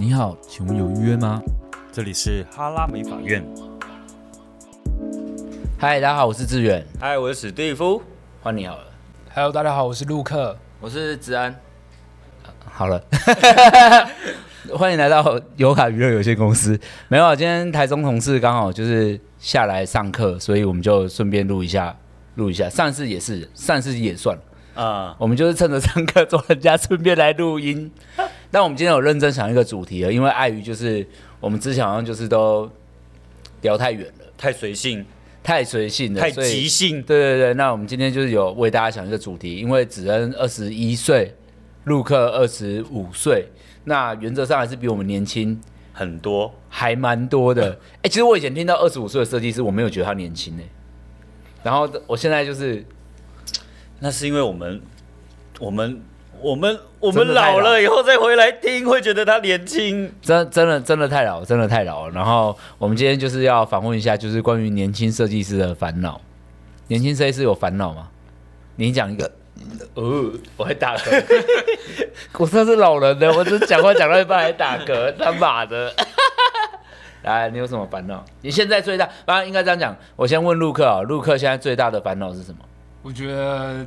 你好，请问有预约吗？这里是哈拉美法院。嗨，大家好，我是志远。嗨，我是史蒂夫。换你好了。Hello，大家好，我是陆克。我是子安。好了，欢迎来到尤卡娱乐有限公司。没有，今天台中同事刚好就是下来上课，所以我们就顺便录一下，录一下。上次也是，上次也算啊。Uh. 我们就是趁着上课做人家，顺便来录音。但我们今天有认真想一个主题了，因为碍于就是我们之前好像就是都聊太远了，太随性，太随性了，太即兴。对对对，那我们今天就是有为大家想一个主题，因为子恩二十一岁，陆克二十五岁，那原则上还是比我们年轻很多，还蛮多的。哎、欸，其实我以前听到二十五岁的设计师，我没有觉得他年轻呢。然后我现在就是，那是因为我们，我们。我们我们老了以后再回来听，会觉得他年轻。真真的真的太老，真的太老了。然后我们今天就是要访问一下，就是关于年轻设计师的烦恼。年轻设计师有烦恼吗？你讲一个。哦，我还打嗝。我算是老人的，我只讲话讲到一半还打嗝，他妈的。来，你有什么烦恼？你现在最大，当然应该这样讲。我先问陆克啊，陆克现在最大的烦恼是什么？我觉得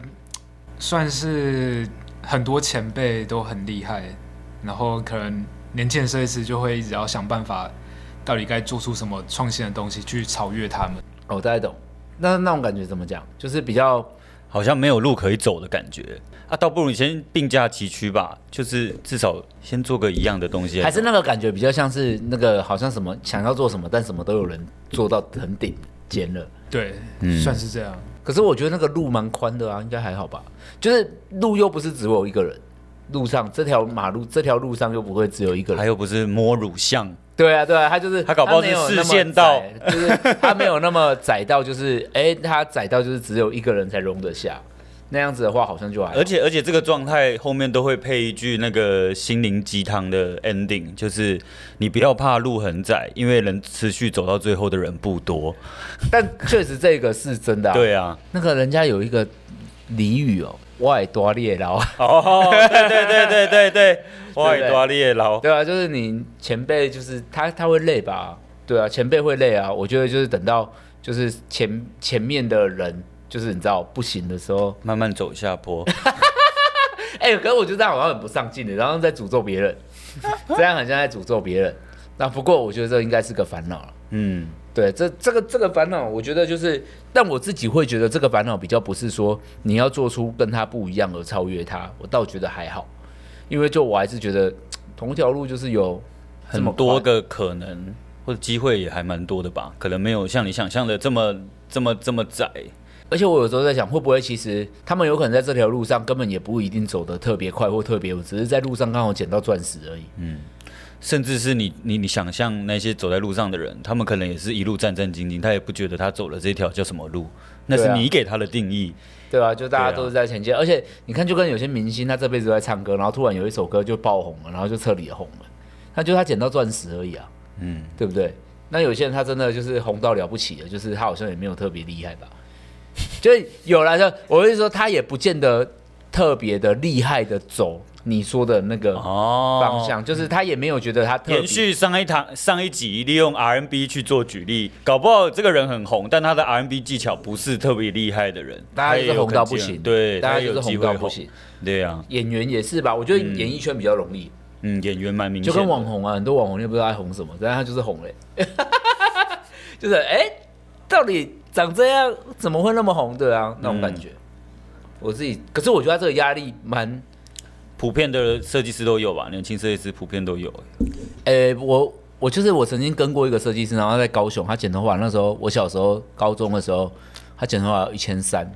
算是。很多前辈都很厉害，然后可能年轻的设计师就会一直要想办法，到底该做出什么创新的东西去超越他们。哦，我大概懂。那那种感觉怎么讲？就是比较好像没有路可以走的感觉啊，倒不如你先并驾齐驱吧，就是至少先做个一样的东西。还是那个感觉比较像是那个好像什么想要做什么，但什么都有人做到很顶尖了。对，嗯，算是这样。可是我觉得那个路蛮宽的啊，应该还好吧？就是路又不是只有一个人，路上这条马路这条路上又不会只有一个人，他又不是摸乳像。对啊，对啊，他就是他搞不好是视线道，就是他没有那么窄到，就是哎，他窄到就是只有一个人才容得下。那样子的话，好像就还好。而且而且这个状态后面都会配一句那个心灵鸡汤的 ending，就是你不要怕路很窄，因为能持续走到最后的人不多。但确实这个是真的啊。对啊，那个人家有一个俚语哦，外多列劳。哦，对对对对对对，外多列劳。对啊，就是你前辈，就是他他会累吧？对啊，前辈会累啊。我觉得就是等到就是前前面的人。就是你知道不行的时候，慢慢走下坡。哎、欸，可是我觉得这样好像很不上进的，然后在诅咒别人，这样好像在诅咒别人。那不过我觉得这应该是个烦恼了。嗯，对，这这个这个烦恼，我觉得就是，但我自己会觉得这个烦恼比较不是说你要做出跟他不一样而超越他，我倒觉得还好，因为就我还是觉得 同一条路就是有很多个可能或者机会也还蛮多的吧，可能没有像你想象的这么这么这么窄。而且我有时候在想，会不会其实他们有可能在这条路上根本也不一定走得特别快或特别，只是在路上刚好捡到钻石而已。嗯，甚至是你你你想象那些走在路上的人，他们可能也是一路战战兢兢，他也不觉得他走了这条叫什么路，那是你给他的定义。对啊，就大家都是在前进。啊、而且你看，就跟有些明星，他这辈子都在唱歌，然后突然有一首歌就爆红了，然后就彻底红了，那就他捡到钻石而已啊。嗯，对不对？那有些人他真的就是红到了不起了，就是他好像也没有特别厉害吧。就有来的，我会说他也不见得特别的厉害的走你说的那个方向，哦、就是他也没有觉得他特续上一堂上一集利用 R&B 去做举例，搞不好这个人很红，但他的 R&B 技巧不是特别厉害的人，大家就是红到不行，对，大家就是红到不行，对呀、啊。演员也是吧？我觉得演艺圈比较容易，嗯，演员蛮明显，就跟网红啊，很多网红也不知道他红什么，但他就是红嘞、欸，就是哎、欸，到底。长这样怎么会那么红？对啊，那种感觉，嗯、我自己。可是我觉得这个压力蛮普遍的，设计师都有吧？年轻设计师普遍都有。哎、欸，我我就是我曾经跟过一个设计师，然后在高雄，他剪头发那时候，我小时候高中的时候，他剪头发一千三，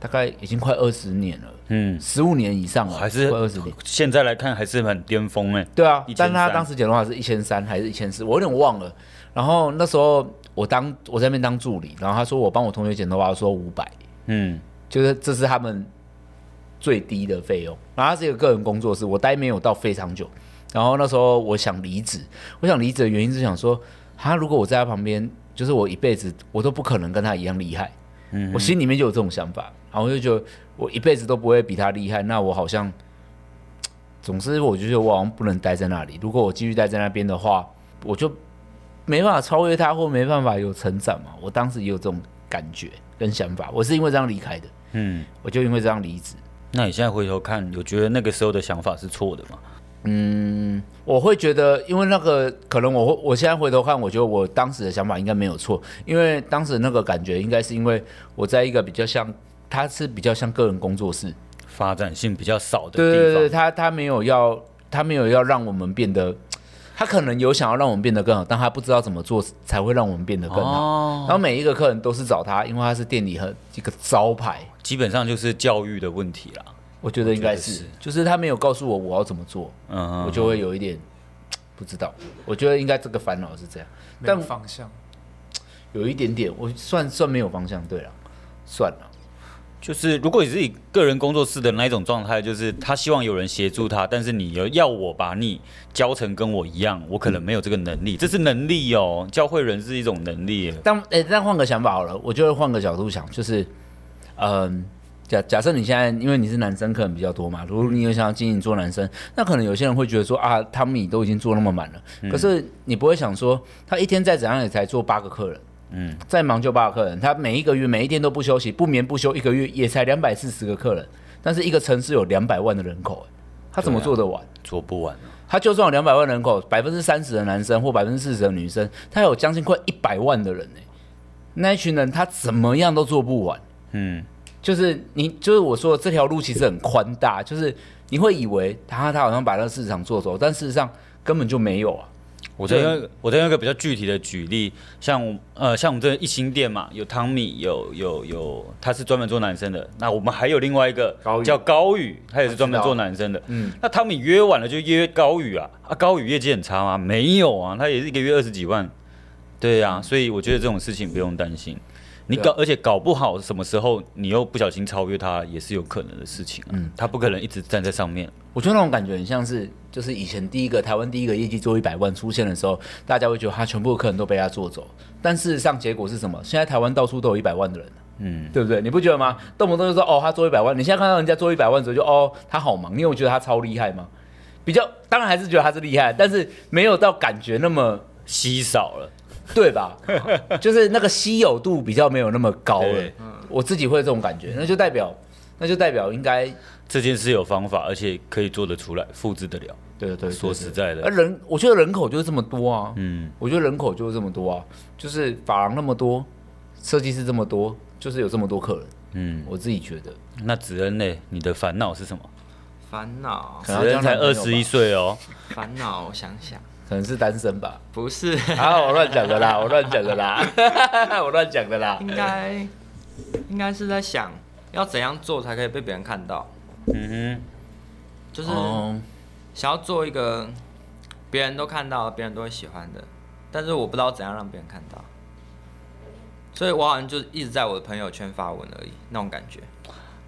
大概已经快二十年了，嗯，十五年以上了，还是快二十年。现在来看还是很巅峰哎。对啊，但他当时剪头发是一千三还是一千四？我有点忘了。然后那时候。我当我在那边当助理，然后他说我帮我同学剪头发，说五百，嗯，就是这是他们最低的费用。然后他是一个个人工作室，我待没有到非常久。然后那时候我想离职，我想离职的原因是想说，他如果我在他旁边，就是我一辈子我都不可能跟他一样厉害。嗯，我心里面就有这种想法，然后我就觉得我一辈子都不会比他厉害，那我好像总之我就觉得我好像不能待在那里。如果我继续待在那边的话，我就没办法超越他，或没办法有成长嘛。我当时也有这种感觉跟想法，我是因为这样离开的。嗯，我就因为这样离职。那你现在回头看，有觉得那个时候的想法是错的吗？嗯，我会觉得，因为那个可能我我现在回头看，我觉得我当时的想法应该没有错，因为当时那个感觉应该是因为我在一个比较像，他是比较像个人工作室，发展性比较少的地方。对对对，他他没有要，他没有要让我们变得，他可能有想要让我们变得更好，但他不知道怎么做才会让我们变得更好。哦、然后每一个客人都是找他，因为他是店里和一个招牌，基本上就是教育的问题啦。我觉得应该是，是，就是他没有告诉我我要怎么做，嗯我就会有一点 不知道。我觉得应该这个烦恼是这样，但方向有一点点，我算算没有方向。对了，算了，就是如果你是以个人工作室的那一种状态，就是他希望有人协助他，但是你要要我把你教成跟我一样，我可能没有这个能力。这是能力哦，教会人是一种能力。但哎，但换个想法好了，我就会换个角度想，就是嗯。假假设你现在因为你是男生客人比较多嘛，如果你有想要经营做男生，那可能有些人会觉得说啊，汤米都已经做那么满了，可是你不会想说他一天再怎样也才做八个客人，嗯，再忙就八个客人，他每一个月每一天都不休息，不眠不休，一个月也才两百四十个客人，但是一个城市有两百万的人口，他怎么做得完？啊、做不完、啊。他就算有两百万人口，百分之三十的男生或百分之四十的女生，他有将近快一百万的人呢，那一群人他怎么样都做不完，嗯。就是你，就是我说的这条路其实很宽大，就是你会以为他他好像把那个市场做走，但事实上根本就没有啊。我再用我再用一个比较具体的举例，像呃像我们这一星店嘛，有汤米，有有有，他是专门做男生的。那我们还有另外一个叫高宇，他也是专门做男生的。嗯，那汤米约晚了就约高宇啊，啊高宇业绩很差吗？没有啊，他也是一个月二十几万。对呀、啊，所以我觉得这种事情不用担心。你搞，而且搞不好什么时候你又不小心超越他，也是有可能的事情啊。嗯，他不可能一直站在上面。我觉得那种感觉很像是，就是以前第一个台湾第一个业绩做一百万出现的时候，大家会觉得他全部的客人都被他做走。但事实上结果是什么？现在台湾到处都有一百万的人，嗯，对不对？你不觉得吗？动不动就说哦，他做一百万。你现在看到人家做一百万的时候就，就哦，他好忙。你有觉得他超厉害吗？比较当然还是觉得他是厉害，但是没有到感觉那么稀少了。对吧？就是那个稀有度比较没有那么高了。我自己会有这种感觉，那就代表，那就代表应该这件事有方法，而且可以做得出来，复制得了。对对对，说实在的，而人，我觉得人口就是这么多啊。嗯，我觉得人口就是这么多啊，就是法廊那么多，设计师这么多，就是有这么多客人。嗯，我自己觉得。那子恩呢？你的烦恼是什么？烦恼？子恩才二十一岁哦。烦恼，我想想。可能是单身吧？不是，啊，我乱讲的啦，我乱讲的啦，我乱讲的啦。应该，应该是在想要怎样做才可以被别人看到。嗯哼，就是想要做一个别人都看到、别人都会喜欢的，但是我不知道怎样让别人看到，所以我好像就一直在我的朋友圈发文而已，那种感觉。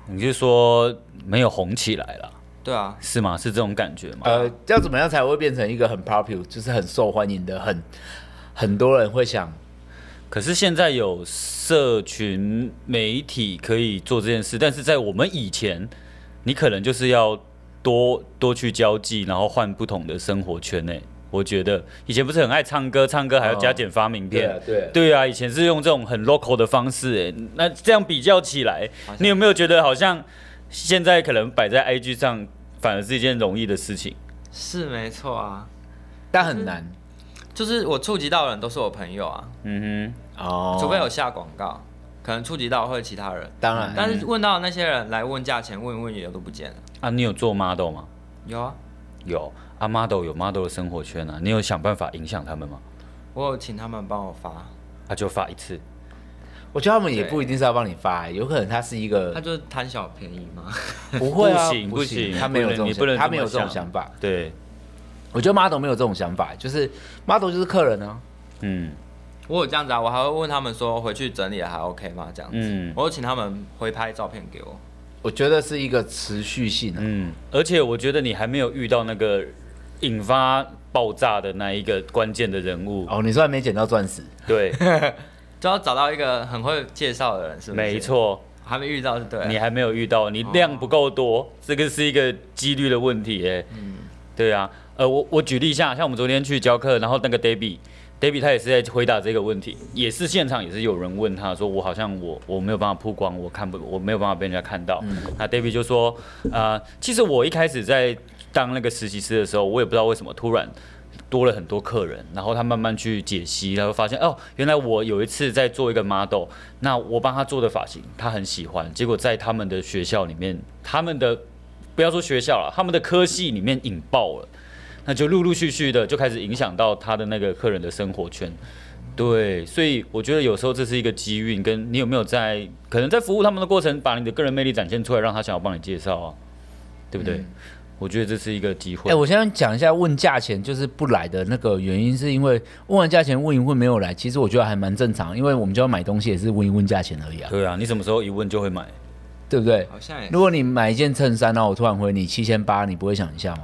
你是说没有红起来了？对啊，是吗？是这种感觉吗？呃，要怎么样才会变成一个很 popular，就是很受欢迎的，很很多人会想。可是现在有社群媒体可以做这件事，但是在我们以前，你可能就是要多多去交际，然后换不同的生活圈内。我觉得以前不是很爱唱歌，唱歌还要加减发名片。哦、对、啊对，啊、对啊，以前是用这种很 local 的方式。哎，那这样比较起来，你有没有觉得好像现在可能摆在 IG 上？反而是一件容易的事情，是没错啊，但很难。就是我触及到的人都是我朋友啊，嗯哼，哦，除非有下广告，可能触及到会其他人。当然，但是问到那些人来问价钱，问一问也都不见了。啊，你有做 model 吗？有啊，有啊，model 有 model 的生活圈啊，你有想办法影响他们吗？我有请他们帮我发，啊，就发一次。我觉得他们也不一定是要帮你发，欸，有可能他是一个，他就是贪小便宜嘛？不会啊，不行不行，他没有这种，他没有这种想法。对，我觉得 model 没有这种想法，就是 model 就是客人啊。嗯，我有这样子啊，我还会问他们说回去整理还 OK 吗？这样子，嗯，我会请他们回拍照片给我。我觉得是一个持续性的，嗯，而且我觉得你还没有遇到那个引发爆炸的那一个关键的人物。哦，你说还没捡到钻石？对。就要找到一个很会介绍的人，是不是？没错，还没遇到是对，你还没有遇到，你量不够多，哦、这个是一个几率的问题哎。嗯，对啊，呃，我我举例一下，像我们昨天去教课，然后那个 Debbie，Debbie 他也是在回答这个问题，也是现场也是有人问他说，我好像我我没有办法曝光，我看不我没有办法被人家看到。嗯、那 Debbie 就说，啊、呃，其实我一开始在当那个实习师的时候，我也不知道为什么突然。多了很多客人，然后他慢慢去解析，然后发现哦，原来我有一次在做一个 model，那我帮他做的发型他很喜欢，结果在他们的学校里面，他们的不要说学校了，他们的科系里面引爆了，那就陆陆续续的就开始影响到他的那个客人的生活圈。对，所以我觉得有时候这是一个机运，跟你有没有在可能在服务他们的过程，把你的个人魅力展现出来，让他想要帮你介绍啊，对不对？我觉得这是一个机会。哎、欸，我先讲一下问价钱就是不来的那个原因，是因为问完价钱问一问没有来，其实我觉得还蛮正常，因为我们就要买东西也是问一问价钱而已啊。对啊，你什么时候一问就会买，对不对？好像。如果你买一件衬衫，然后我突然回你七千八，你不会想一下吗？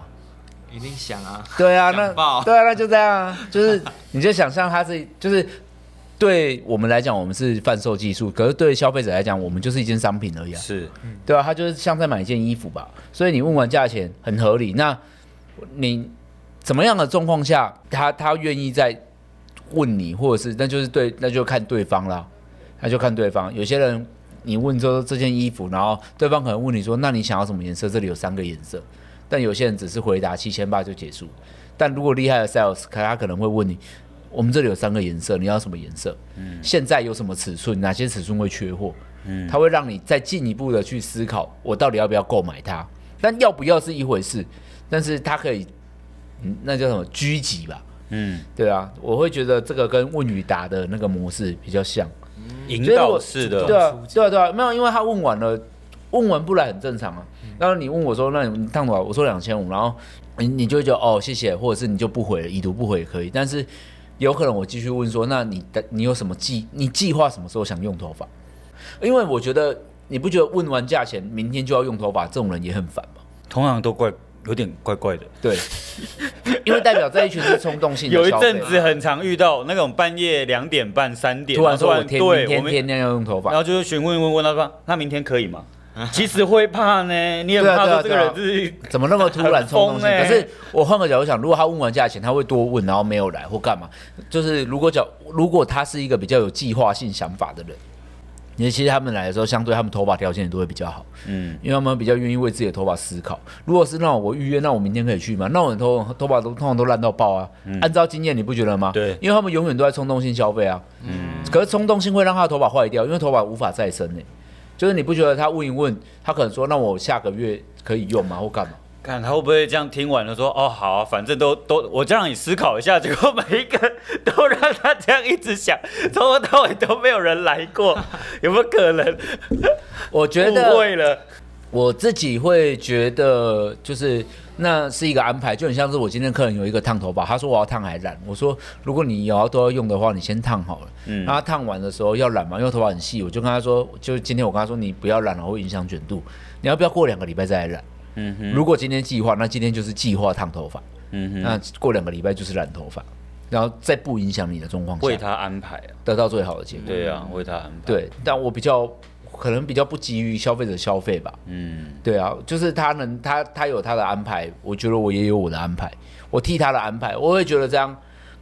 一定想啊。对啊，那对啊，那就这样啊，就是你就想象它是就是。对我们来讲，我们是贩售技术；可是对消费者来讲，我们就是一件商品而已啊。是，对啊，他就是像在买一件衣服吧。所以你问完价钱很合理，那你怎么样的状况下，他他愿意再问你，或者是那就是对，那就看对方啦。那就看对方。有些人你问说这件衣服，然后对方可能问你说，那你想要什么颜色？这里有三个颜色。但有些人只是回答七千八就结束。但如果厉害的 sales，他可能会问你。我们这里有三个颜色，你要什么颜色？嗯，现在有什么尺寸？哪些尺寸会缺货？嗯，它会让你再进一步的去思考，我到底要不要购买它？但要不要是一回事，但是它可以，嗯，那叫什么狙击吧？嗯，对啊，我会觉得这个跟问与答的那个模式比较像，引导式的，对啊，对啊，对啊，没有，因为他问完了，问完不来很正常啊。然后你问我说，那你烫多少？我说两千五，然后你你就会觉得哦，谢谢，或者是你就不回了，已读不回也可以，但是。有可能我继续问说，那你的你有什么计？你计划什么时候想用头发？因为我觉得你不觉得问完价钱，明天就要用头发，这种人也很烦吗？通常都怪有点怪怪的。对，因为代表这一群是冲动性的。有一阵子很常遇到那种半夜两点半、三点突然说我天对明天天天要用头发，然后就是询问问问他说，那明天可以吗？其实会怕呢，你也怕说这个人是怎么那么突然冲动性？可是我换个角度想，如果他问完价钱，他会多问，然后没有来或干嘛？就是如果讲，如果他是一个比较有计划性想法的人，因为其实他们来的时候，相对他们头发条件也都会比较好，嗯，因为他们比较愿意为自己的头发思考。如果是那种我预约，那我明天可以去吗？那我的头头发都通常都烂到爆啊！按照经验，你不觉得吗？对，因为他们永远都在冲动性消费啊，嗯，可是冲动性会让他的头发坏掉，因为头发无法再生呢。就是你不觉得他问一问，他可能说，那我下个月可以用吗？或干嘛？看他会不会这样听完了说哦好啊，反正都都我就让你思考一下，结果每一个都让他这样一直想，从头到尾都没有人来过，有没有可能？我觉得误会了，我自己会觉得就是。那是一个安排，就很像是我今天客人有一个烫头发，他说我要烫还染，我说如果你以后都要用的话，你先烫好了。嗯，那他烫完的时候要染嘛，因为头发很细，我就跟他说，就今天我跟他说你不要染了，会影响卷度，你要不要过两个礼拜再来染？嗯哼，如果今天计划，那今天就是计划烫头发。嗯哼，那过两个礼拜就是染头发，然后再不影响你的状况下，为他安排啊，得到最好的结果。对啊，为他安排。对，但我比较。可能比较不急于消费者消费吧，嗯，对啊，就是他能他他有他的安排，我觉得我也有我的安排，我替他的安排，我会觉得这样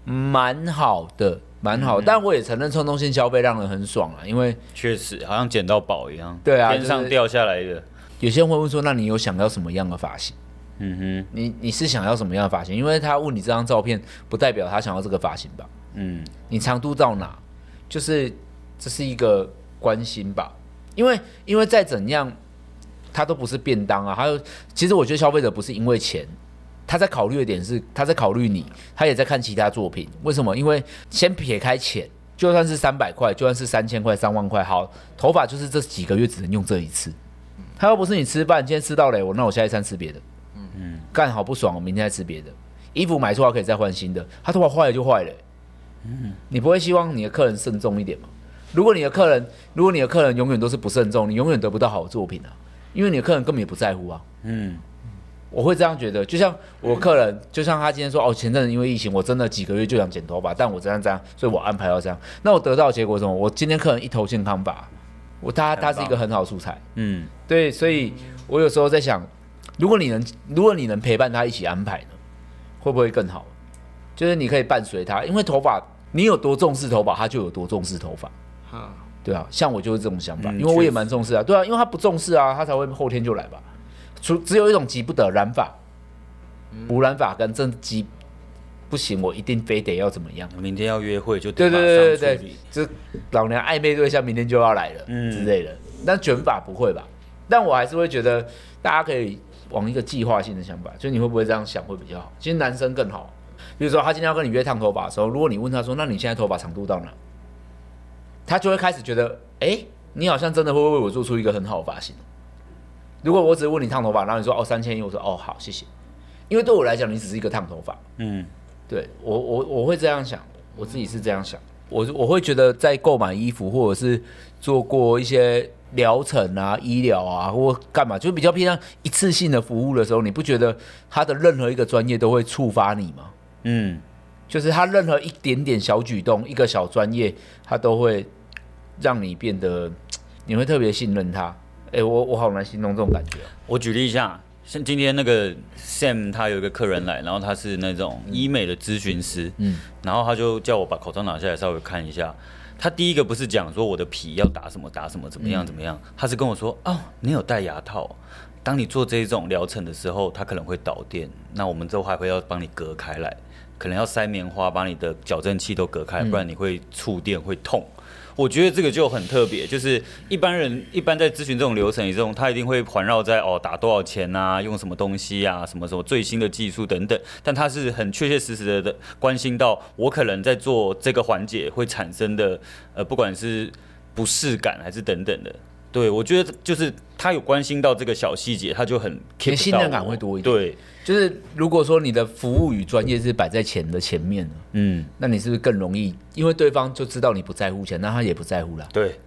蛮好的，蛮好，嗯、但我也承认冲动性消费让人很爽啊，因为确实好像捡到宝一样，对啊，天上掉下来的。有些人会问说，那你有想要什么样的发型？嗯哼，你你是想要什么样的发型？因为他问你这张照片，不代表他想要这个发型吧？嗯，你长度到哪？就是这是一个关心吧。因为，因为再怎样，他都不是便当啊。还有，其实我觉得消费者不是因为钱，他在考虑的点是，他在考虑你，他也在看其他作品。为什么？因为先撇开钱，就算是三百块，就算是三千块、三万块，好，头发就是这几个月只能用这一次。他又不是你吃饭，今天吃到了，我那我下一餐吃别的。嗯嗯，干好不爽，我明天再吃别的。衣服买错了可以再换新的，他头发坏了就坏了。嗯，你不会希望你的客人慎重一点吗？如果你的客人，如果你的客人永远都是不慎重，你永远得不到好的作品啊，因为你的客人根本也不在乎啊。嗯，我会这样觉得，就像我客人，就像他今天说，哦，前阵子因为疫情，我真的几个月就想剪头发，但我这样这样，所以我安排到这样，那我得到的结果是什么？我今天客人一头健康发，我他他是一个很好素材，嗯，对，所以我有时候在想，如果你能如果你能陪伴他一起安排呢，会不会更好？就是你可以伴随他，因为头发你有多重视头发，他就有多重视头发。哈，对啊，像我就是这种想法，嗯因为我也蛮重视啊。对啊，因为他不重视啊，他才会后天就来吧。除只有一种急不得染发，无染发跟真急不行，我一定非得要怎么样。明天要约会就对得对对对对就老娘暧昧对象明天就要来了，嗯之类的。但卷发不会吧？但我还是会觉得大家可以往一个计划性的想法，就是你会不会这样想会比较好？其实男生更好。比如说他今天要跟你约烫头发的时候，如果你问他说：“那你现在头发长度到哪？”他就会开始觉得：“哎，你好像真的会为我做出一个很好的发型。”如果我只是问你烫头发，然后你说：“哦，三千一。”我说：“哦，好，谢谢。”因为对我来讲，你只是一个烫头发。嗯，对我我我会这样想，我自己是这样想，我我会觉得在购买衣服或者是做过一些疗程啊、医疗啊或干嘛，就比较偏向一次性的服务的时候，你不觉得他的任何一个专业都会触发你吗？嗯，就是他任何一点点小举动，一个小专业，他都会让你变得，你会特别信任他。哎，我我好难形容这种感觉啊。我举例一下，像今天那个 Sam，他有一个客人来，然后他是那种医美的咨询师，嗯，然后他就叫我把口罩拿下来稍微看一下。他第一个不是讲说我的皮要打什么打什么怎么样怎么样，他是跟我说哦，你有戴牙套，当你做这种疗程的时候，它可能会导电，那我们之后还会要帮你隔开来，可能要塞棉花把你的矫正器都隔开，不然你会触电会痛。我觉得这个就很特别，就是一般人一般在咨询这种流程这种，他一定会环绕在哦打多少钱啊，用什么东西啊，什么什么最新的技术等等，但他是很确确实实的的关心到我可能在做这个环节会产生的呃不管是不适感还是等等的。对，我觉得就是他有关心到这个小细节，他就很 keep 信任感会多一点。对，就是如果说你的服务与专业是摆在钱的前面，嗯，那你是不是更容易？因为对方就知道你不在乎钱，那他也不在乎了，对，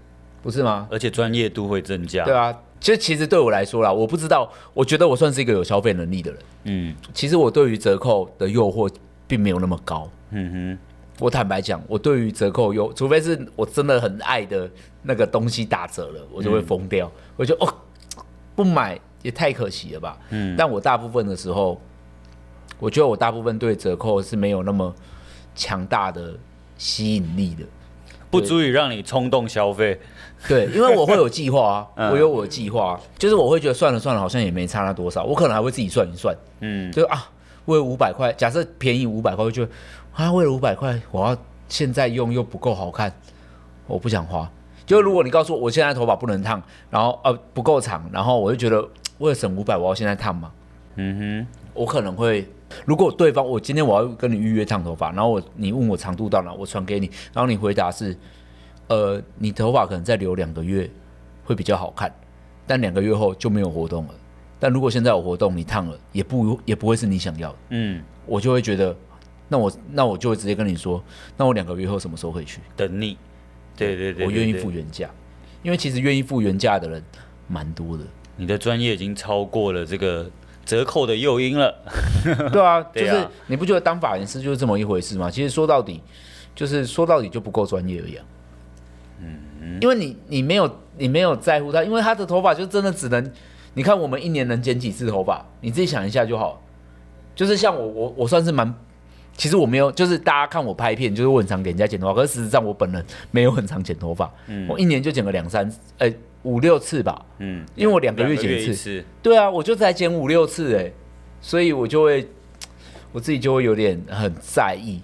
不是吗？而且专业度会增加。对啊，其实其实对我来说啦，我不知道，我觉得我算是一个有消费能力的人。嗯其实我对于折扣的诱惑并没有那么高。嗯哼，我坦白讲，我对于折扣有，除非是我真的很爱的那个东西打折了，我就会疯掉。我就哦，不买也太可惜了吧。嗯，但我大部分的时候，我觉得我大部分对折扣是没有那么强大的吸引力的。不足以让你冲动消费。对，因为我会有计划啊，嗯 我有我的计划啊，就是我会觉得算了算了，好像也没差那多少，我可能还会自己算一算，嗯，就啊，为了五百块，假设便宜五百块，我就啊，为了五百块，我要现在用又不够好看，我不想花。就如果你告诉我我现在头发不能烫，然后呃不够长，然后我就觉得为了省五百，我要现在烫嘛？嗯哼我可能会，如果对方我今天我要跟你预约烫头发，然后我你问我长度到哪，我传给你，然后你回答是，呃，你头发可能再留两个月会比较好看，但两个月后就没有活动了。但如果现在有活动，你烫了也不也不会是你想要的，嗯，我就会觉得，那我那我就会直接跟你说，那我两个月后什么时候可以去？等你。对对对，我愿意付原价，因为其实愿意付原价的人蛮多的。你的专业已经超过了这个折扣的诱因了。对啊，就是你不觉得当发型师就是这么一回事吗？其实说到底，就是说到底就不够专业而已啊。嗯，因为你你没有你没有在乎他，因为他的头发就真的只能，你看我们一年能剪几次头发，你自己想一下就好。就是像我我我算是蛮，其实我没有，就是大家看我拍片，就是我很常给人家剪头发，可是事实上我本人没有很常剪头发，嗯我一年就剪个两三，呃五六次吧。嗯，因为我两个月剪一次次。对啊，我就才剪五六次哎，所以我就会我自己就会有点很在意。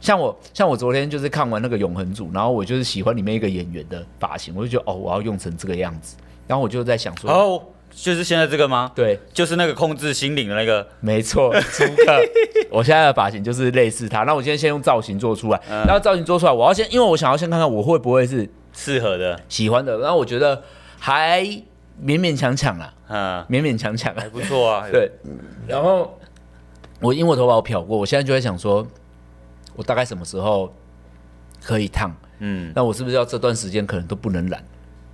像我像我昨天就是看完那个永恒组，然后我就是喜欢里面一个演员的发型，我就觉得哦，我要用成这个样子。然后我就在想说，哦，就是现在这个吗？对，就是那个控制心灵的那个。没错，朱克，我现在的发型就是类似他。那我今天先用造型做出来，嗯然后造型做出来，我要先，因为我想要先看看我会不会是适合的，喜欢的。然后我觉得还勉勉强强啦，嗯，勉勉强强啊还。不错啊。对，然后我因为我头发我漂过，我现在就在想说，我大概什么时候可以烫？嗯，那我是不是要这段时间可能都不能染？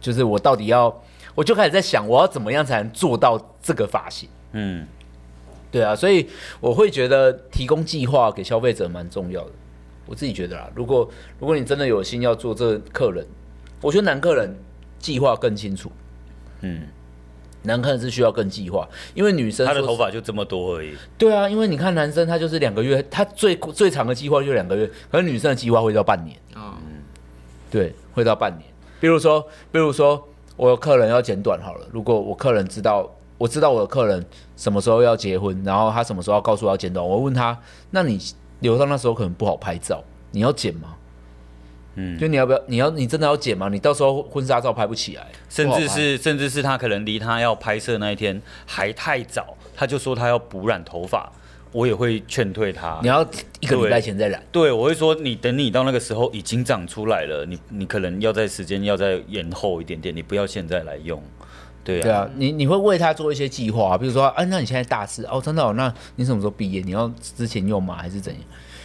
就是我到底要，我就开始在想，我要怎么样才能做到这个发型？嗯，对啊，所以我会觉得提供计划给消费者蛮重要的。我自己觉得啦，如果如果你真的有心要做这客人，我觉得男客人计划更清楚。嗯，男客人是需要更计划，因为女生她的头发就这么多而已。对啊，因为你看男生他就是两个月，他最最长的计划就两个月，可是女生的计划会到半年。嗯，对，会到半年。比如说，比如说我有客人要剪短好了，如果我客人知道。我知道我的客人什么时候要结婚，然后他什么时候要告诉我要剪短，我问他，那你留到那时候可能不好拍照，你要剪吗？嗯，就你要不要？你要你真的要剪吗？你到时候婚纱照拍不起来，甚至是甚至是他可能离他要拍摄那一天还太早，他就说他要补染头发，我也会劝退他。你要一个礼拜前再染？对，我会说你等你到那个时候已经长出来了，你你可能要在时间要再延后一点点，你不要现在来用。对啊，对啊，你你会为他做一些计划，比如说，哎、啊，那你现在大四哦，真的哦，那你什么时候毕业？你要之前用吗？还是怎样？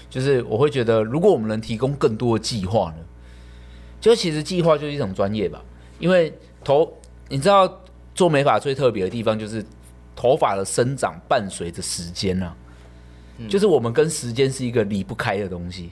就是我会觉得，如果我们能提供更多的计划呢，就其实计划就是一种专业吧。因为头，你知道做美发最特别的地方就是头发的生长伴随着时间啊，嗯、就是我们跟时间是一个离不开的东西，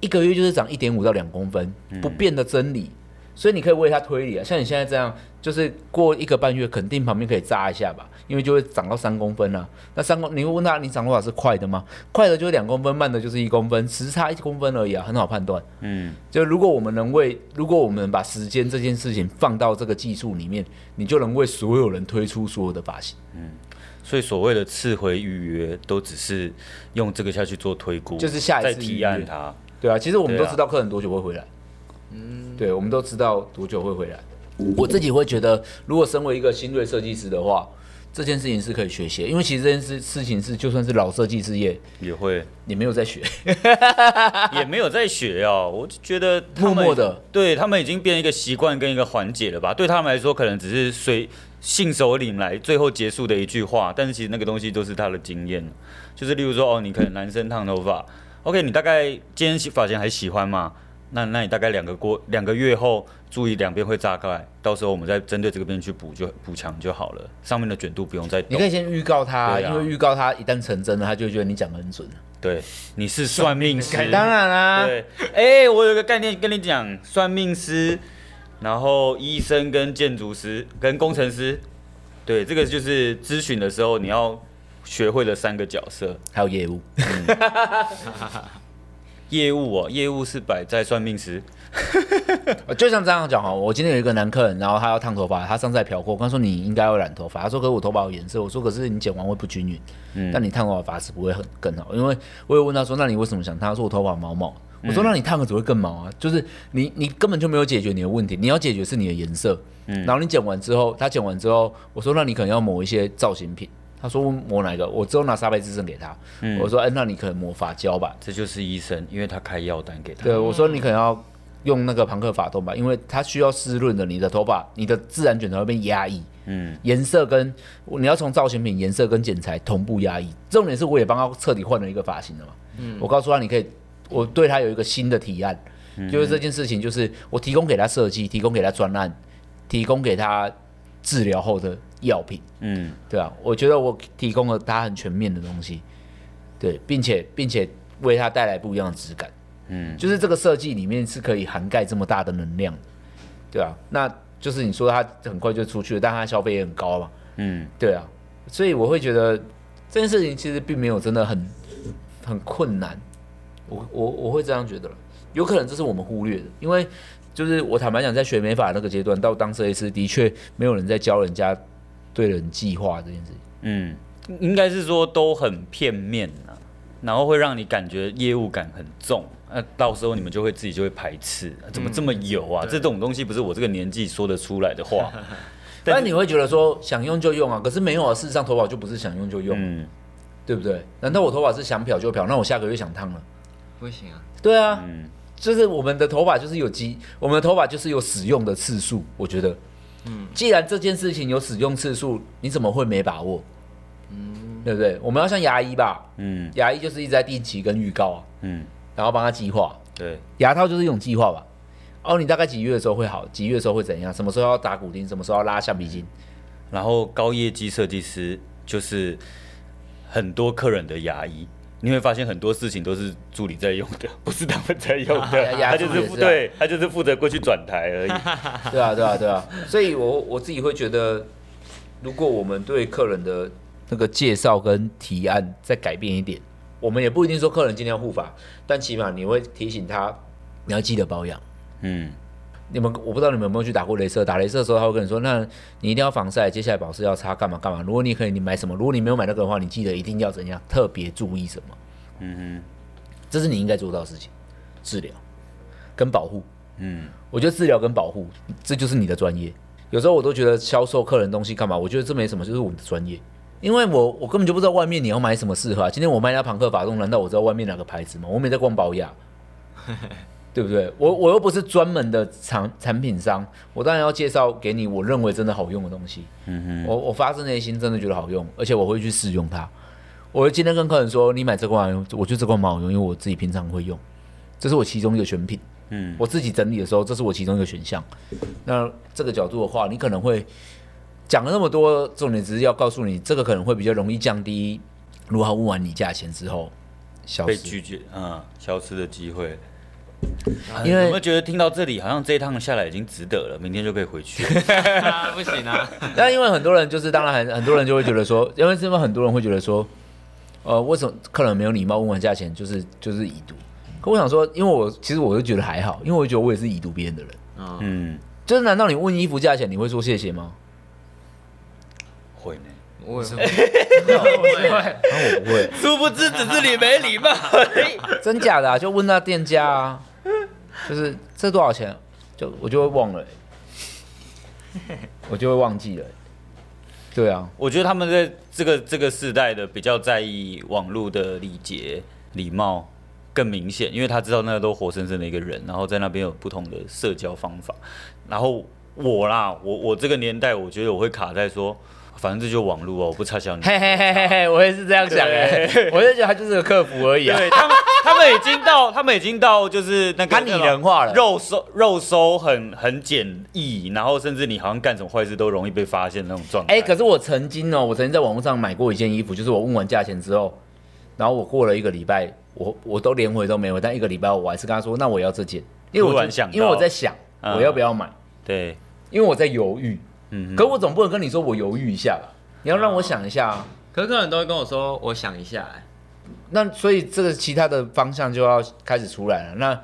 一个月就是长一点五到两公分，不变的真理。嗯所以你可以为他推理啊，像你现在这样，就是过一个半月，肯定旁边可以扎一下吧，因为就会长到三公分了啊。那三公，你会问他，你长多少是快的吗？快的就是两公分，慢的就是一公分，只差一公分而已啊，很好判断。嗯，就如果我们能为，如果我们把时间这件事情放到这个技术里面，你就能为所有人推出所有的发型。嗯，所以所谓的次回预约，都只是用这个下去做推估，就是下一次提案他。对啊，其实我们都知道客人多久会回来。嗯，对，我们都知道多久会回来。我自己会觉得，如果身为一个新锐设计师的话，这件事情是可以学习的，因为其实这件事事情是，就算是老设计师业也会，也没有在学，也没有在学哦。我就觉得默默的，对他们已经变成一个习惯跟一个环节了吧？对他们来说，可能只是随信手拈来，最后结束的一句话。但是其实那个东西都是他的经验，就是例如说，哦，你可能男生烫头发，OK，你大概今天发型还喜欢吗？那那你大概两个过两个月后，注意两边会炸开，到时候我们再针对这个边去补就补强就好了，上面的卷度不用再。你可以先预告他，啊、因为预告他一旦成真了，他就会觉得你讲的很准。对，你是算命师，当然啦、啊。对，哎、欸，我有个概念跟你讲，算命师，然后医生跟建筑师跟工程师，对，这个就是咨询的时候你要学会的三个角色，还有业务。嗯。业务哦，业务是摆在算命师，就像这样讲哈，我今天有一个男客人，然后他要烫头发，他上次还漂过，我跟他说你应该要染头发，他说可是我头发有颜色，我说可是你剪完会不均匀，嗯，但你烫头发发质不会很更好，因为我有问他说，那你为什么想烫？他说我头发毛毛，我说那你烫了只会更毛啊，就是你你根本就没有解决你的问题，你要解决是你的颜色，嗯，然后你剪完之后，他剪完之后，我说那你可能要抹一些造型品。他说抹哪个？我之后拿沙贝滋证给他。嗯、我说，哎、欸，那你可能抹发胶吧。这就是医生，因为他开药单给他。对，我说你可能要用那个庞克发动吧，因为它需要湿润的，你的头发，你的自然卷头会被压抑。嗯，颜色跟你要从造型品颜色跟剪裁同步压抑。重点是我也帮他彻底换了一个发型了嘛。嗯，我告诉他你可以，我对他有一个新的提案，嗯、就是这件事情，就是我提供给他设计，提供给他专案，提供给他治疗后的。药品，嗯，对啊，我觉得我提供了他很全面的东西，对，并且并且为他带来不一样的质感，嗯，就是这个设计里面是可以涵盖这么大的能量，对啊，那就是你说他很快就出去了，但他消费也很高嘛，嗯，对啊，所以我会觉得这件事情其实并没有真的很很困难，我我我会这样觉得了，有可能这是我们忽略的，因为就是我坦白讲，在学美法那个阶段到当设计师，的确没有人在教人家。对人计划这件事情，嗯，应该是说都很片面啊，然后会让你感觉业务感很重，那、啊、到时候你们就会自己就会排斥，啊、怎么这么油啊？嗯、这种东西不是我这个年纪说得出来的话。但是你会觉得说想用就用啊，可是没有啊，事实上头发就不是想用就用，嗯，对不对？难道我头发是想漂就漂？那我下个月想烫了，不行啊？对啊，嗯，就是我们的头发就是有机，我们的头发就是有使用的次数，我觉得。嗯，既然这件事情有使用次数，你怎么会没把握？嗯，对不对？我们要像牙医吧，嗯，牙医就是一直在定期跟预告啊，嗯，然后帮他计划，对，牙套就是一种计划吧。哦，你大概几月的时候会好？几月的时候会怎样？什么时候要打骨钉？什么时候要拉橡皮筋？然后高业绩设计师就是很多客人的牙医，你会发现很多事情都是助理在用的，不是他们在用的，他就是是、啊、对，他就是负责过去转台而已。对啊，对啊，对啊。所以我我自己会觉得，如果我们对客人的那个介绍跟提案再改变一点，我们也不一定说客人今天要护法，但起码你会提醒他，你要记得保养。嗯。你们我不知道你们有没有去打过镭射？打镭射的时候他会跟你说，那你一定要防晒，接下来保湿要擦干嘛干嘛。如果你可以，你买什么？如果你没有买那个的话，你记得一定要怎样，特别注意什么？嗯哼，这是你应该做到的事情，治疗跟保护。嗯，我觉得治疗跟保护这就是你的专业。有时候我都觉得销售客人东西干嘛？我觉得这没什么，就是我们的专业。因为我我根本就不知道外面你要买什么适合。今天我卖那庞克法动，难道我知道外面哪个牌子吗？我没在逛宝雅。对不对？我我又不是专门的产产品商，我当然要介绍给你我认为真的好用的东西。嗯哼，我我发自内心真的觉得好用，而且我会去试用它。我会今天跟客人说，你买这罐用，我觉得这罐蛮好用，因为我自己平常会用，这是我其中一个选品。嗯，我自己整理的时候，这是我其中一个选项。那这个角度的话，你可能会讲了那么多，重点只是要告诉你，这个可能会比较容易降低，如果他问完你价钱之后，消失被拒绝，嗯，消失的机会。因为有没有觉得听到这里，好像这一趟下来已经值得了，明天就可以回去。不行啊！那因为很多人就是，当然很很多人就会觉得说，因为是因为很多人会觉得说，呃，为什么客人没有礼貌问完价钱就是就是已读？可我想说，因为我其实我就觉得还好，因为我觉得我也是已读别人的人。嗯，就是难道你问衣服价钱，你会说谢谢吗？会呢。我也会，我也会，我不会。殊不知只是你没礼貌而已。真假的啊？就问那店家啊，就是这多少钱？就我就会忘了，我就会忘记了。对啊，我觉得他们在这个这个世代的比较在意网络的礼节礼貌更明显，因为他知道那个都活生生的一个人，然后在那边有不同的社交方法。然后我啦，我我这个年代，我觉得我会卡在说。反正这就是网络哦，我不差小你。嘿嘿嘿嘿嘿，我也是这样想哎，我就觉得他就是个客服而已啊。对他们，他们已经到，他们已经到，就是那个拟人化了，肉收肉收很很简易，然后甚至你好像干什么坏事都容易被发现那种状态。哎，可是我曾经哦，我曾经在网络上买过一件衣服，就是我问完价钱之后，然后我过了一个礼拜，我我都连回都没回，但一个礼拜我还是跟他说，那我要这件，因为我想，因为我在想我要不要买，对，因为我在犹豫。嗯，可我总不能跟你说我犹豫一下吧？你要让我想一下啊。可是客人都会跟我说我想一下，那所以这个其他的方向就要开始出来了。那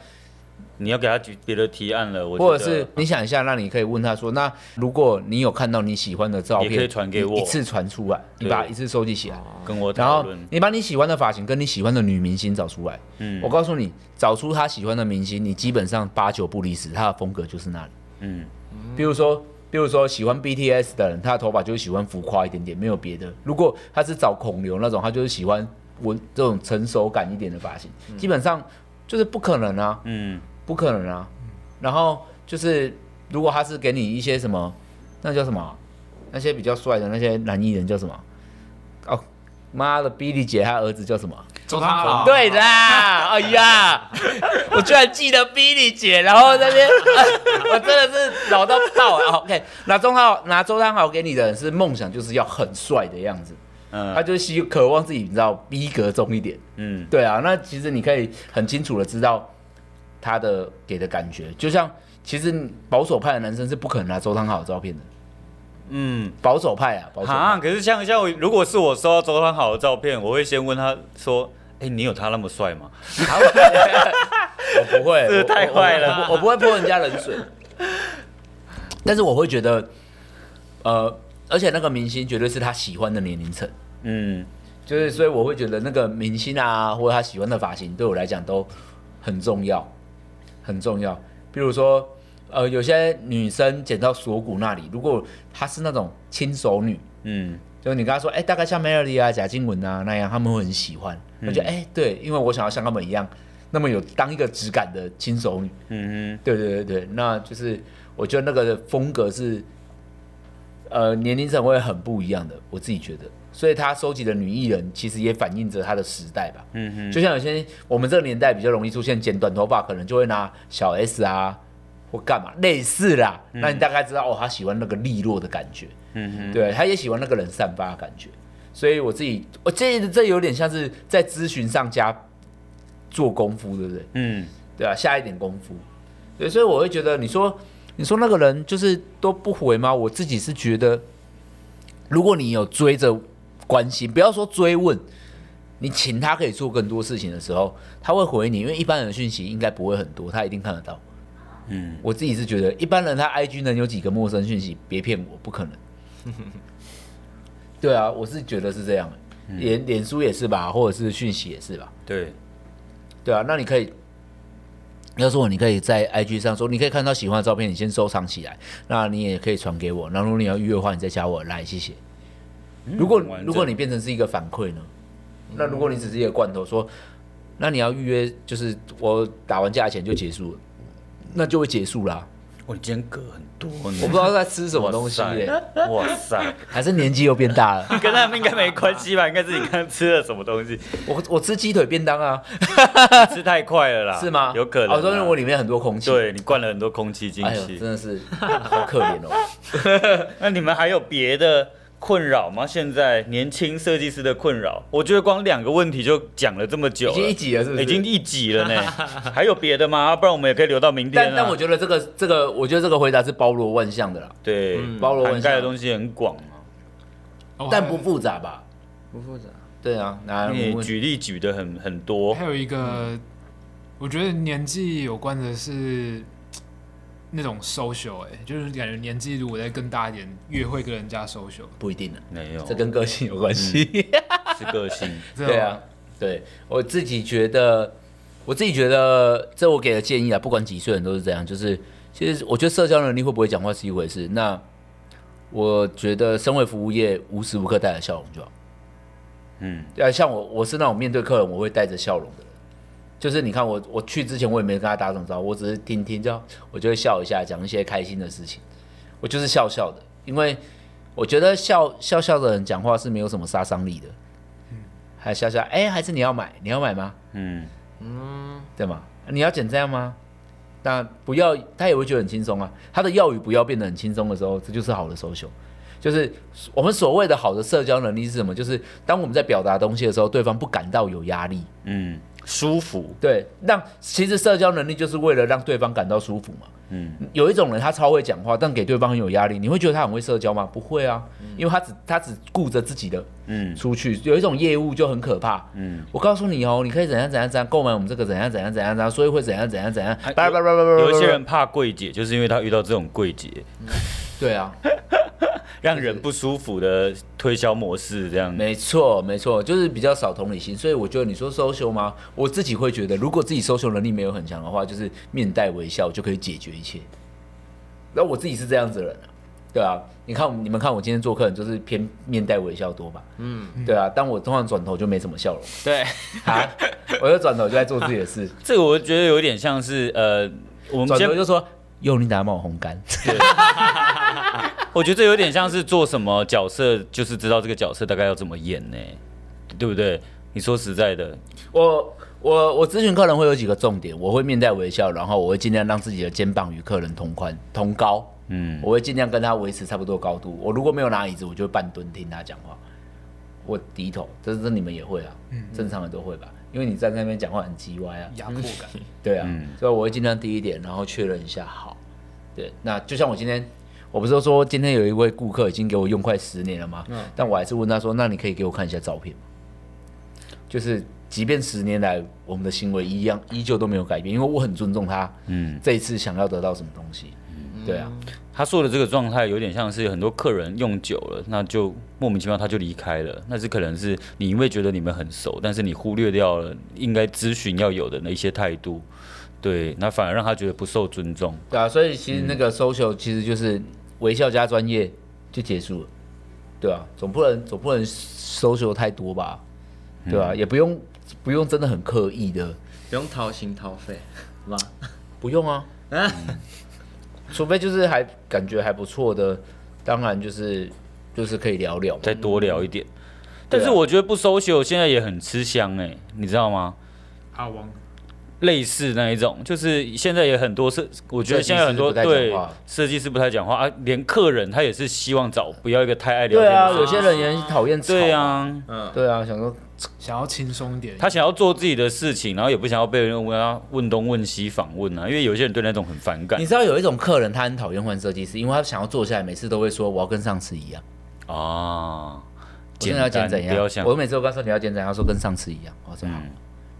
你要给他举别的提案了，我或者是你想一下，那你可以问他说：那如果你有看到你喜欢的照片，可以传给我，一次传出来，你把一次收集起来，跟我。然后你把你喜欢的发型跟你喜欢的女明星找出来。嗯，我告诉你，找出他喜欢的明星，你基本上八九不离十，他的风格就是那里。嗯，比如说。比如说喜欢 BTS 的人，他的头发就是喜欢浮夸一点点，没有别的。如果他是找孔刘那种，他就是喜欢纹这种成熟感一点的发型，嗯、基本上就是不可能啊，嗯，不可能啊。然后就是如果他是给你一些什么，那叫什么？那些比较帅的那些男艺人叫什么？哦，妈的，Billy 姐她儿子叫什么？周汤豪，对啦，哎呀，我居然记得 Billy 姐，然后那边，我真的是老到爆啊！OK，拿周汤豪，拿周汤豪给你的人是梦想，就是要很帅的样子，嗯，他就希渴望自己，你知道，逼格重一点，嗯，对啊，那其实你可以很清楚的知道他的给的感觉，就像其实保守派的男生是不可能拿周汤豪的照片的。嗯，保守派啊，保守派。啊。可是像像我，如果是我收到周汤豪的照片，我会先问他说：“哎、欸，你有他那么帅吗？” 我不会，这太坏了我，我不会泼人家冷水。但是我会觉得，呃，而且那个明星绝对是他喜欢的年龄层。嗯，就是所以我会觉得那个明星啊，或者他喜欢的发型，对我来讲都很重要，很重要。比如说。呃，有些女生剪到锁骨那里，如果她是那种轻熟女，嗯，就你跟她说，哎、欸，大概像 Melody 啊、贾静雯啊那样，他们会很喜欢。我觉得，哎、欸，对，因为我想要像他们一样，那么有当一个质感的轻熟女。嗯嗯，对对对对，那就是我觉得那个风格是，呃，年龄层会很不一样的，我自己觉得。所以他收集的女艺人，其实也反映着他的时代吧。嗯哼，就像有些我们这个年代比较容易出现剪短头发，可能就会拿小 S 啊。或干嘛类似啦，那你大概知道哦，他喜欢那个利落的感觉，嗯哼，对，他也喜欢那个人散发的感觉，所以我自己，我这这有点像是在咨询上加做功夫，对不对？嗯，对啊，下一点功夫。对，所以我会觉得，你说你说那个人就是都不回吗？我自己是觉得，如果你有追着关心，不要说追问，你请他可以做更多事情的时候，他会回你，因为一般人的讯息应该不会很多，他一定看得到。嗯，我自己是觉得，一般人他 IG 能有几个陌生讯息？别骗我，不可能。对啊，我是觉得是这样，脸脸书也是吧，或者是讯息也是吧。对，对啊，那你可以，要说你可以在 IG 上说，你可以看到喜欢的照片，你先收藏起来，那你也可以传给我。那如果你要预约的话，你再加我来，谢谢。如果如果你变成是一个反馈呢？那如果你只是一个罐头说，那你要预约，就是我打完价钱就结束了，那就会结束啦。我今天嗝很多，我不知道在吃什么东西耶。哇塞，还是年纪又变大了？跟他们应该没关系吧？应该是你刚刚吃了什么东西？我我吃鸡腿便当啊，吃太快了啦，是吗？有可能。哦，因为我里面很多空气，对你灌了很多空气进去，真的是好可怜哦。那你们还有别的？困扰吗？现在年轻设计师的困扰，我觉得光两个问题就讲了这么久了，已经一集了，是不是？已经一集了呢，还有别的吗？不然我们也可以留到明天，啊。但但我觉得这个这个，我觉得这个回答是包罗万象的啦。对，嗯、包罗万象涵盖的东西很广嘛，但不复杂吧？不复杂。对啊，那你举例举的很很多。还有一个，嗯、我觉得年纪有关的是。那种 social 哎、欸，就是感觉年纪如果再更大一点，越会跟人家 social，不一定的，没有，这跟个性有关系，嗯、是个性，对啊，对。我自己觉得，我自己觉得，这我给的建议啊，不管几岁人都是这样，就是其实我觉得社交能力会不会讲话是一回事，那我觉得身为服务业，无时无刻带着笑容就好，嗯，对啊，像我我是那种面对客人我会带着笑容的。就是你看我我去之前我也没跟他打什么招呼，我只是听听就我就会笑一下，讲一些开心的事情，我就是笑笑的，因为我觉得笑笑笑的人讲话是没有什么杀伤力的，嗯，还笑笑，哎、欸，还是你要买，你要买吗？嗯嗯，对吗？你要剪这样吗？那不要，他也会觉得很轻松啊。他的要与不要变得很轻松的时候，这就是好的 social，就是我们所谓的好的社交能力是什么？就是当我们在表达东西的时候，对方不感到有压力，嗯。舒服，对，让其实社交能力就是为了让对方感到舒服嘛。嗯，有一种人他超会讲话，但给对方很有压力，你会觉得他很会社交吗？不会啊，嗯、因为他只他只顾着自己的，嗯，出去有一种业务就很可怕。嗯，我告诉你哦，你可以怎样怎样怎样购买我们这个怎样怎样怎样怎样，所以会怎样怎样怎样。有一些人怕柜姐，就是因为他遇到这种柜姐。嗯、对啊。让人不舒服的推销模式，这样没错没错，就是比较少同理心，所以我觉得你说 social 吗？我自己会觉得，如果自己 social 能力没有很强的话，就是面带微笑就可以解决一切。那我自己是这样子的人啊，对啊，你看你们看我今天做客人就是偏面带微笑多吧？嗯，对啊，但我通常转头就没什么笑容。对，啊，我就转头就在做自己的事。这个我觉得有点像是呃，我们转头就说，哟，你等下帮我烘干。对 我觉得这有点像是做什么角色，就是知道这个角色大概要怎么演呢，对不对？你说实在的，我我我咨询客人会有几个重点，我会面带微笑，然后我会尽量让自己的肩膀与客人同宽同高，嗯，我会尽量跟他维持差不多高度。我如果没有拿椅子，我就会半蹲听他讲话，我低头，这是你们也会啊，嗯，正常人都会吧？因为你站在那边讲话很叽歪啊，压迫感，对啊，嗯，所以我会尽量低一点，然后确认一下好，对，那就像我今天。我不是说今天有一位顾客已经给我用快十年了吗？嗯，但我还是问他说：“那你可以给我看一下照片吗？”就是即便十年来我们的行为一样，依旧都没有改变，因为我很尊重他。嗯，这一次想要得到什么东西？嗯，对啊，他说的这个状态有点像是很多客人用久了，那就莫名其妙他就离开了。那是可能是你因为觉得你们很熟，但是你忽略掉了应该咨询要有的那一些态度。对，那反而让他觉得不受尊重。对啊，所以其实那个 social 其实就是。微笑加专业就结束了，对啊，总不能总不能 social 太多吧，对吧、啊？嗯、也不用不用真的很刻意的，不用掏心掏肺，是吧？不用啊，嗯、除非就是还感觉还不错的，当然就是就是可以聊聊，再多聊一点。但是我觉得不 social 现在也很吃香哎、欸，你知道吗？阿汪，类似那一种，就是现在也很多设，我觉得现在很多对设计师不太讲话啊，连客人他也是希望找不要一个太爱聊天。对啊，有些人也讨厌吵。对啊，嗯，对啊，想说想要轻松一点，他想要做自己的事情，然后也不想要被人问啊问东问西访问啊，因为有些人对那种很反感。你知道有一种客人他很讨厌换设计师，因为他想要坐下来，每次都会说我要跟上次一样。哦，今天要剪怎样？我每次都跟他说你要剪怎样，他说跟上次一样。哦，这样。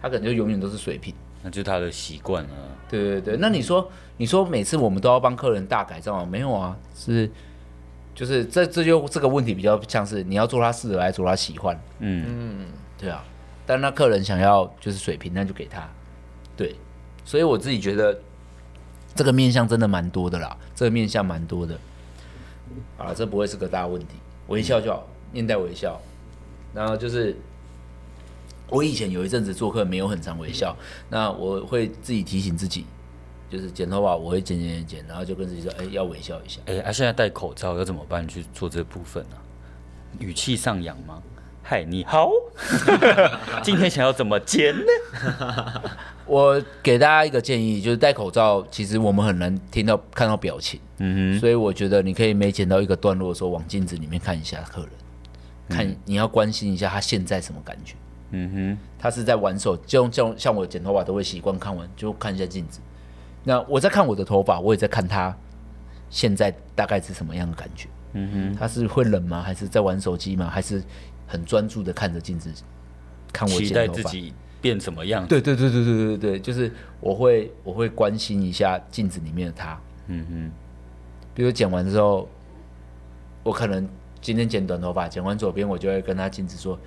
他可能就永远都是水平。那就是他的习惯了。对对对，那你说，你说每次我们都要帮客人大改造吗？没有啊，是，就是这这就这个问题比较像是你要做他适合，还是做他喜欢？嗯嗯，对啊。但那客人想要就是水平，那就给他。对，所以我自己觉得这个面相真的蛮多的啦，这个面相蛮多的。啊，这不会是个大问题，微笑就好，面带微笑，然后就是。我以前有一阵子做客没有很常微笑，那我会自己提醒自己，就是剪头发我会剪剪剪剪，然后就跟自己说，哎，要微笑一下。哎，啊，现在戴口罩要怎么办去做这部分呢？语气上扬吗？嗨，你好，今天想要怎么剪呢？我给大家一个建议，就是戴口罩，其实我们很难听到看到表情，嗯哼，所以我觉得你可以每剪到一个段落的时候，往镜子里面看一下客人，看你要关心一下他现在什么感觉。嗯哼，他是在玩手，就像像我剪头发都会习惯看完就看一下镜子。那我在看我的头发，我也在看他现在大概是什么样的感觉。嗯哼，他是会冷吗？还是在玩手机吗？还是很专注的看着镜子看我剪头发？期待自己变什么样？对对对对对对对，就是我会我会关心一下镜子里面的他。嗯哼，比如剪完之后，我可能今天剪短头发，剪完左边，我就会跟他镜子说。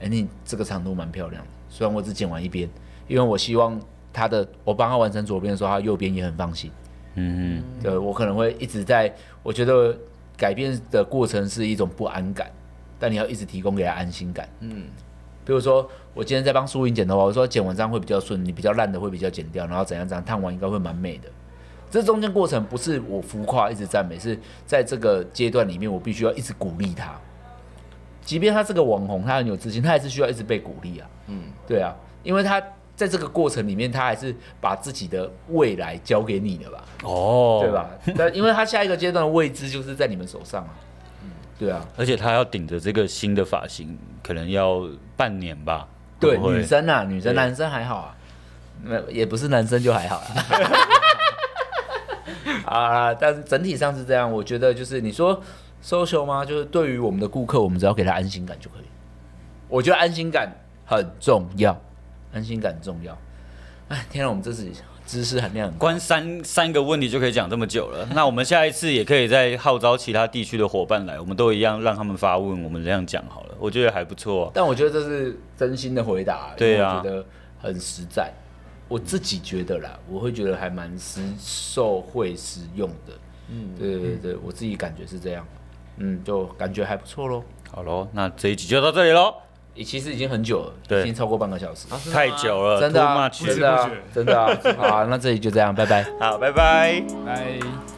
哎，你这个长度蛮漂亮的，虽然我只剪完一边，因为我希望他的我帮他完成左边的时候，他右边也很放心。嗯嗯，对，我可能会一直在，我觉得改变的过程是一种不安感，但你要一直提供给他安心感。嗯，比如说我今天在帮苏云剪头发，我说剪完这样会比较顺，你比较烂的会比较剪掉，然后怎样怎样烫完应该会蛮美的。这中间过程不是我浮夸一直赞美，是在这个阶段里面，我必须要一直鼓励他。即便他是个网红，他很有自信，他还是需要一直被鼓励啊。嗯，对啊，因为他在这个过程里面，他还是把自己的未来交给你了吧？哦，对吧？但因为他下一个阶段的位置就是在你们手上啊。嗯，对啊，而且他要顶着这个新的发型，可能要半年吧。对，女生啊，女生，男生还好啊，没也不是男生就还好啊。啊，但是整体上是这样，我觉得就是你说。Social 吗？就是对于我们的顾客，我们只要给他安心感就可以。我觉得安心感很重要，安心感重要。哎，天啊，我们这是知识含量很高。光三三个问题就可以讲这么久了。那我们下一次也可以再号召其他地区的伙伴来，我们都一样让他们发问，我们这样讲好了。我觉得还不错。但我觉得这是真心的回答，对啊，我觉得很实在。我自己觉得啦，我会觉得还蛮实受惠实用的。嗯，对对对，我自己感觉是这样。嗯，就感觉还不错喽。好喽，那这一集就到这里喽。其实已经很久了，对，已经超过半个小时，太久了，真的啊，真的啊，真的啊。好，那这里就这样，拜拜。好，拜拜，拜。